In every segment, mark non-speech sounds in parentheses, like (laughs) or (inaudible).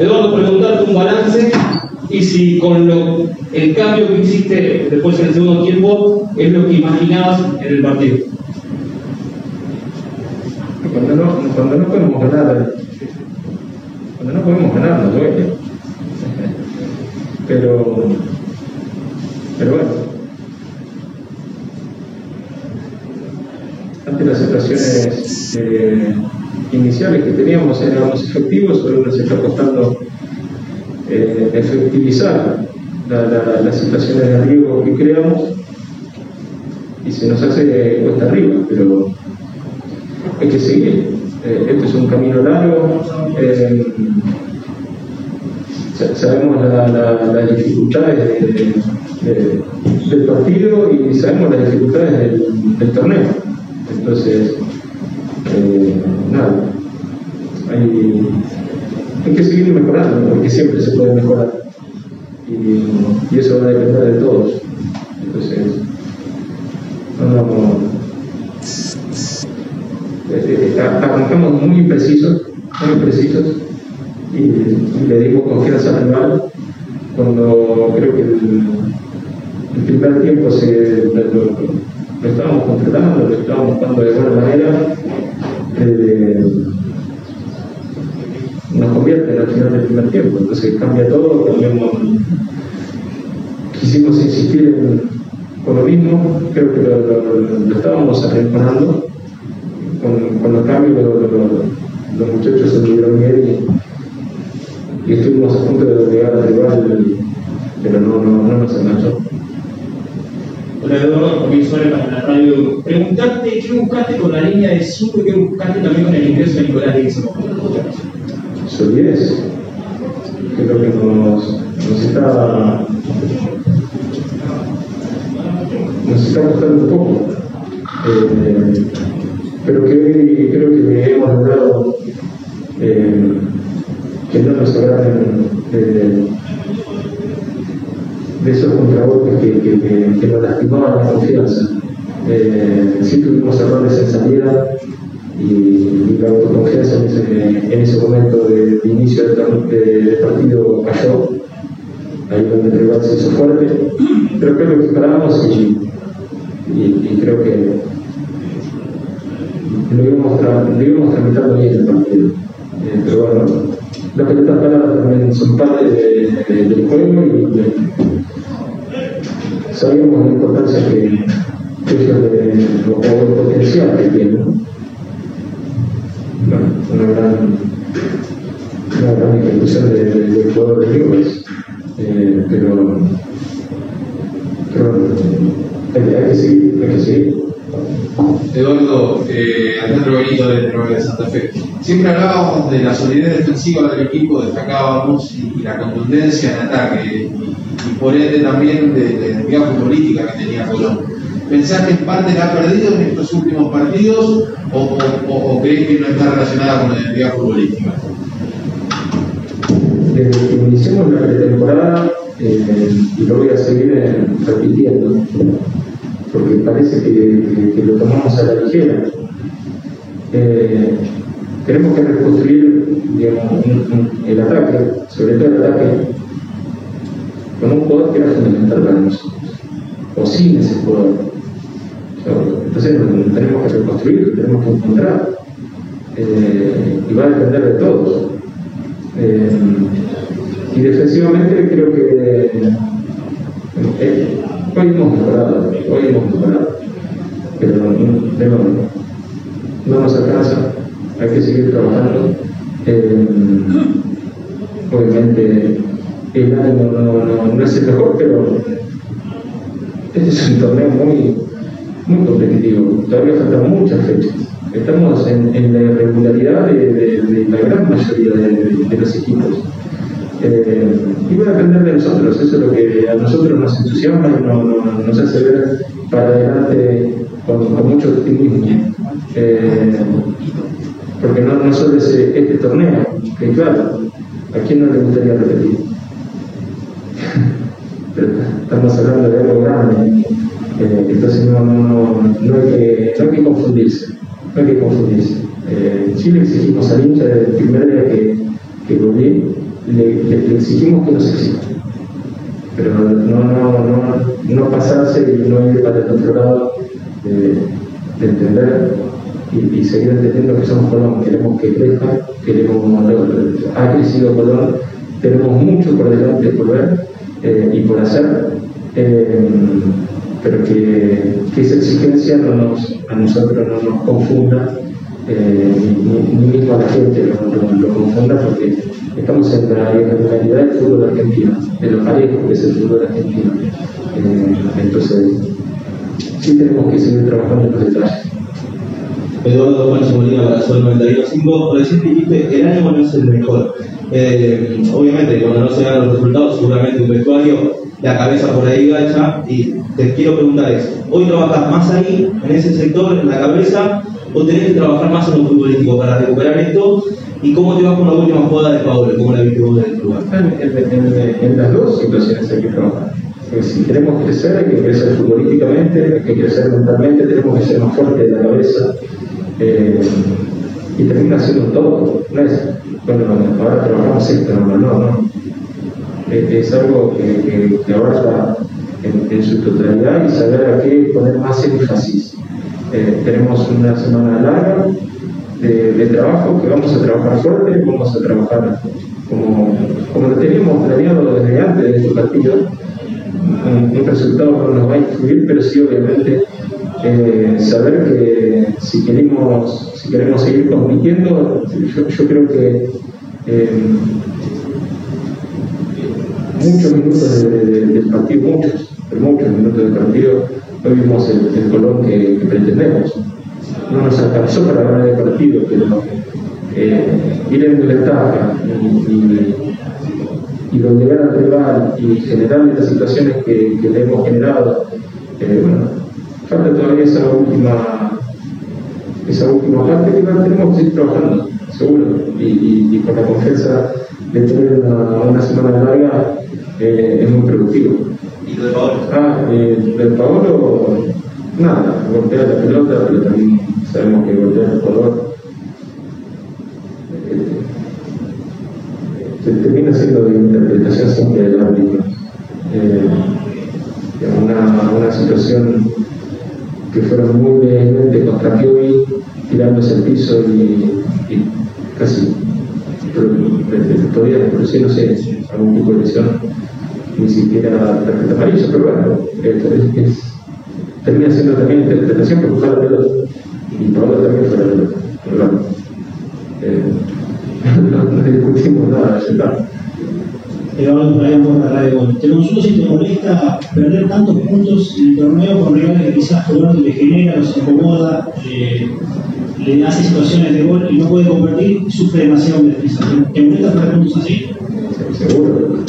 Eduardo, preguntarte un balance y si con lo, el cambio que hiciste después en el segundo tiempo es lo que imaginabas en el partido. Cuando no, cuando no podemos ganar, cuando no podemos ganar nos duele. Pero, pero bueno, ante las situaciones eh, iniciales que teníamos éramos efectivos, pero nos está costando eh, efectivizar las situaciones de riesgo que creamos y se nos hace cuesta arriba, pero hay que seguir. Eh, este es un camino largo. Eh, sabemos las dificultades del partido y sabemos las dificultades del, torneo. Entonces, nada, hay, hay que seguir mejorando, porque siempre se puede mejorar. Y, eso va a depender de todos. Entonces, eh, eh, arrancamos muy precisos, muy precisos, y, le dimos confianza al rival cuando creo que el, primer tiempo se, lo, estábamos controlando, lo estábamos jugando de buena manera. Eh, nos convierte al final del primer tiempo, entonces cambia todo, cambiamos, quisimos insistir con lo mismo, creo que lo, estábamos arrinconando, con, con, los cambios los muchachos se tuvieron bien y, estuvimos a punto de llegar al rival, pero no, no, no nos enganchó. Hola Eduardo, Suárez para la radio. Preguntarte qué buscaste con la línea de 5 y qué buscaste también con el ingreso de Nicolás Dixon solidez, que es lo que nos, nos está nos está costando un poco. Eh, pero que hoy creo que hemos logrado eh, que no nos agarren de esos contragolpes que, que, nos lastimaban la confianza. Eh, sí tuvimos errores en salida, y, la autoconfianza en ese, en ese momento de, inicio del, partido cayó, ahí donde el rival se hizo fuerte, pero creo que esperábamos y, y, creo que lo íbamos, lo íbamos tramitando bien el partido. Eh, pero bueno, las pelotas paradas también son parte del juego y sabíamos la importancia que, ellos de, o el potencial que tienen una gran, una gran ejecución del juego de Newells, eh, pero, pero hay, que seguir, hay que seguir. Eduardo, eh, Alejandro Benito de Nueva de Santa Fe. Siempre hablábamos de la solidez defensiva del equipo, destacábamos y, la contundencia en ataque, y, por ende también de, la identidad futbolística que tenía Colón. ¿Pensás que en parte la ha perdido en estos últimos partidos o, o, crees que no está relacionada con la identidad futbolística? Desde que iniciamos la pretemporada, eh, y lo voy a seguir eh, repitiendo, porque parece que, lo tomamos a la ligera, eh, tenemos que reconstruir el ataque, sobre todo el ataque, con un jugador que era fundamental para nosotros, o sin ese jugador. Entonces tenemos que reconstruir, tenemos que encontrar. Eh, y va a depender de todos. Eh, y defensivamente creo que eh, hoy hemos mejorado, hoy hemos mejorado, pero no, no nos alcanza, hay que seguir trabajando. obviamente el ánimo no, no, es el mejor, pero este es un torneo muy, muy competitivo. Todavía faltan muchas fechas. Estamos en, en la irregularidad de, de, la gran mayoría de, los equipos. Eh, y va a depender de nosotros, eso es lo que a nosotros nos entusiasma y nos hace ver para adelante con, con mucho optimismo. Eh, porque no, no solo es este torneo, que claro, ¿a quién no le gustaría repetir? (laughs) Estamos hablando de algo grande. Eh, entonces no, no, no, hay que, no hay que confundirse, no hay que confundirse. Eh, sí exigimos al hincha desde el primer día que, que volví le, exigimos que nos exija. Pero no, no, no, no pasarse y no ir para el otro lado de, entender y, seguir entendiendo que somos Colón, queremos que crezca, queremos, ha crecido Colón, tenemos mucho por delante por ver eh, y por hacer, eh, pero que, que, esa exigencia no nos, a nosotros no nos confunda eh, ni, mismo a la gente lo, confunda porque estamos en la realidad del fútbol argentino, de lo parejo que es el fútbol argentino. Eh, entonces, sí tenemos que seguir trabajando en los detalles. Eduardo Pancho Molina para Sol 92.5, recién dijiste el ánimo no es el mejor. Eh, obviamente, cuando no se dan los resultados, seguramente un vestuario, la cabeza por ahí gacha. Y te quiero preguntar es, ¿hoy trabajas más ahí, en ese sector, en la cabeza, o tenés que trabajar más en lo futbolístico para recuperar esto? ¿Y cómo te vas con la última jugada de Paolo? ¿Cómo la viste vos en el lugar? En, las dos situaciones hay que trabajar. Si queremos crecer, hay que crecer futbolísticamente, hay que crecer mentalmente, tenemos que ser más fuertes de la cabeza. Eh, y termina siendo todo. No es, bueno, ahora trabajamos esto, no, no, no. Es, algo que, que, abarca en, su totalidad y saber a qué poner más énfasis. Eh, tenemos una semana larga de, trabajo que vamos a trabajar fuerte, vamos a trabajar como, como lo teníamos planeado desde antes de este partido. Un, resultado no nos va a influir, pero sí obviamente eh, saber que si queremos, si queremos seguir compitiendo, yo, creo que eh, muchos minutos del partido, muchos, muchos minutos del partido, hoy vimos el, color que, pretendemos. No nos alcanzó para ganar el partido, pero eh, ir en ventaja y, y, y doblegar al rival y generar estas situaciones que, que le hemos generado, eh, bueno, falta todavía esa última, esa última parte que tenemos que seguir trabajando, seguro, y, con la confianza de tener una, semana larga eh, es muy productivo. ¿Y lo de? Ah, eh, Paolo, nada, golpea la pelota, pero también sabemos que golpea el jugador. Eh, termina siendo de interpretación siempre del árbitro. Eh, una, una situación que fueron muy vehemente contra Piovi, tirándose al piso y, casi todavía no sé, algún tipo de lesión, ni siquiera tarjeta amarilla, pero bueno, es, termina siendo también interpretación porque fue la pelota, y Pablo también fue la pelota, pero bueno, eh, (laughs) no, no, discutimos nada. Eduardo Brian por la Gol. Te consulto si te molesta perder tantos puntos en el torneo con rivales que quizás Eduardo le genera, los incomoda, eh, le hace situaciones de gol y no puede convertir sufre demasiado defensa. ¿Te molesta perder puntos así? Seguro.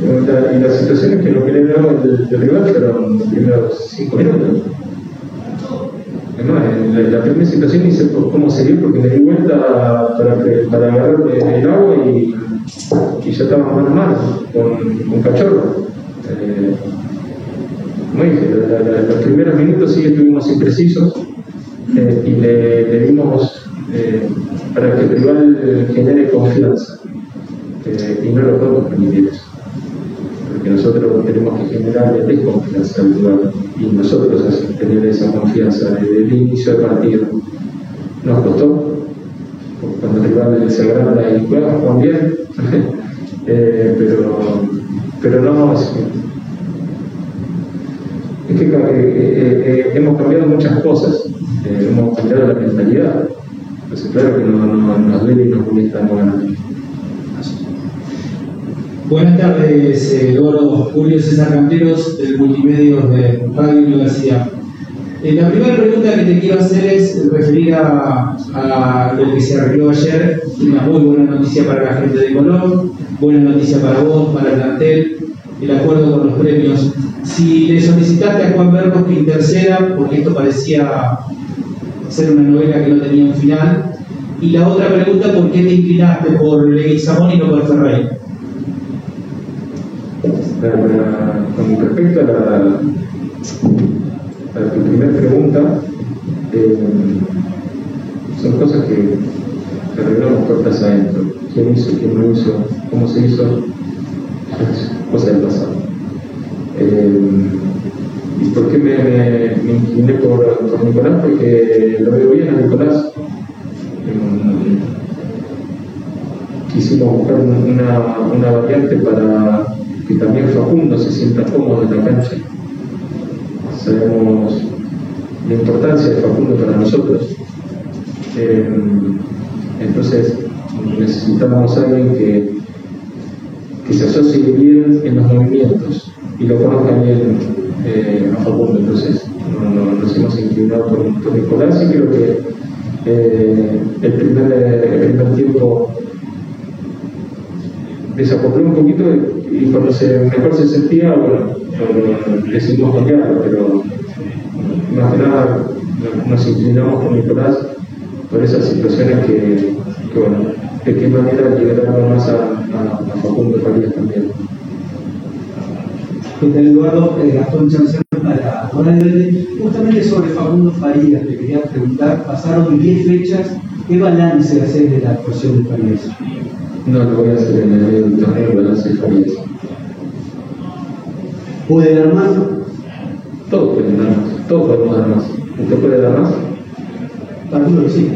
Y las situaciones que nos generamos del, del rival fueron los primeros cinco minutos. Además, la, la primera situación hice cómo seguir porque me di vuelta para, para agarrar el agua y y ya estaba mano a mano con un cachorro. Eh, como dije, los primeros minutos sí estuvimos imprecisos eh, y le, dimos eh, para que el rival genere confianza. y no lo podemos permitir eso. Porque nosotros tenemos que generar desconfianza al rival y nosotros tener esa confianza desde el inicio del partido. Nos costó, cuando el rival se agranda y juega, Juan bien, eh, pero, pero no, es, que eh, eh, hemos cambiado muchas cosas, hemos cambiado la mentalidad, entonces claro que no, no, nos duele y nos molesta. Buenas tardes, Eduardo Julio César Canteros, del Multimedia de Radio Universidad. Eh, la primera pregunta que te quiero hacer es referida a, lo que se arregló ayer. Una muy buena noticia para la gente de Colón, buena noticia para vos, para el plantel, el acuerdo con los premios. Si le solicitaste a Juan Berros que interceda, porque esto parecía ser una novela que no tenía un final. Y la otra pregunta, ¿por qué te inclinaste por Leguizamón y no por Ferrey? Con respecto a la primera pregunta, eh, son cosas que, arreglamos puertas adentro. ¿Quién hizo, quién no hizo, cómo se hizo? Cosa del pasado. Eh, ¿Y por qué me, incliné por, Nicolás? Porque lo veo bien a Nicolás. Eh, quisimos buscar una, una variante para que también Facundo se sienta cómodo en la cancha. Sabemos la importancia de Facundo para nosotros. Eh, entonces necesitamos a alguien que, que se asocie bien en los movimientos y lo conozca bien eh, a Facundo. Entonces no, no, nos hemos inclinado por, por, Nicolás y creo que eh, el, primer, el primer tiempo desacopló un poquito y cuando se, mejor se sentía, bueno, decidimos cambiarlo, pero más que nada nos inclinamos con Nicolás por esas situaciones que, bueno, de qué manera liberaron más a, Facundo Farías también. ¿Qué tal, Eduardo? Eh, Gastón Chancellor para Hora de Verde. Justamente sobre Facundo Farías, te quería preguntar, pasaron 10 fechas, ¿qué balance haces de la actuación de Farías? No lo voy a hacer en el torneo, balance de Farías. ¿Puede dar más? Todos pueden dar más, todos podemos dar más. ¿Usted puede dar más? Que sí.